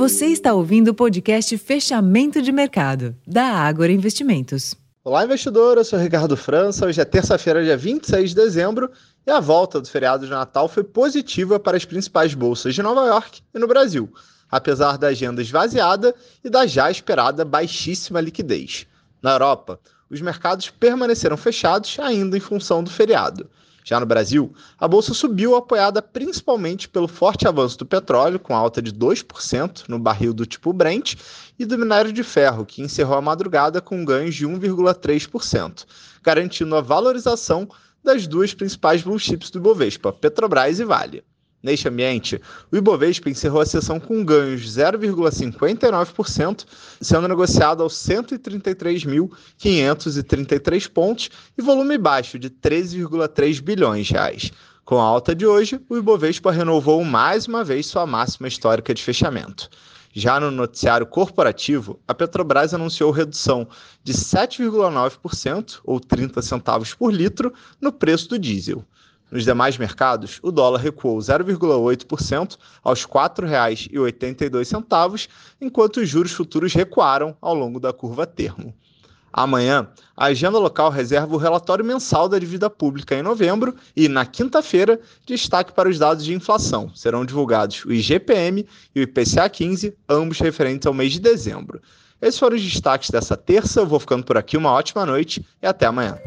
Você está ouvindo o podcast Fechamento de Mercado, da Ágora Investimentos. Olá, investidor. Eu sou Ricardo França. Hoje é terça-feira, dia 26 de dezembro, e a volta do feriado de Natal foi positiva para as principais bolsas de Nova York e no Brasil, apesar da agenda esvaziada e da já esperada baixíssima liquidez. Na Europa, os mercados permaneceram fechados ainda em função do feriado. Já no Brasil, a bolsa subiu apoiada principalmente pelo forte avanço do petróleo, com alta de 2% no barril do tipo Brent, e do minério de ferro, que encerrou a madrugada com ganhos de 1,3%, garantindo a valorização das duas principais blue chips do Ibovespa, Petrobras e Vale. Neste ambiente, o Ibovespa encerrou a sessão com ganhos de 0,59%, sendo negociado aos 133.533 pontos e volume baixo de 13,3 bilhões de reais. Com a alta de hoje, o Ibovespa renovou mais uma vez sua máxima histórica de fechamento. Já no noticiário corporativo, a Petrobras anunciou redução de 7,9%, ou 30 centavos por litro, no preço do diesel. Nos demais mercados, o dólar recuou 0,8% aos R$ 4,82, enquanto os juros futuros recuaram ao longo da curva termo. Amanhã, a agenda local reserva o relatório mensal da dívida pública em novembro e, na quinta-feira, destaque para os dados de inflação. Serão divulgados o IGPM e o IPCA 15, ambos referentes ao mês de dezembro. Esses foram os destaques dessa terça. Eu vou ficando por aqui. Uma ótima noite e até amanhã.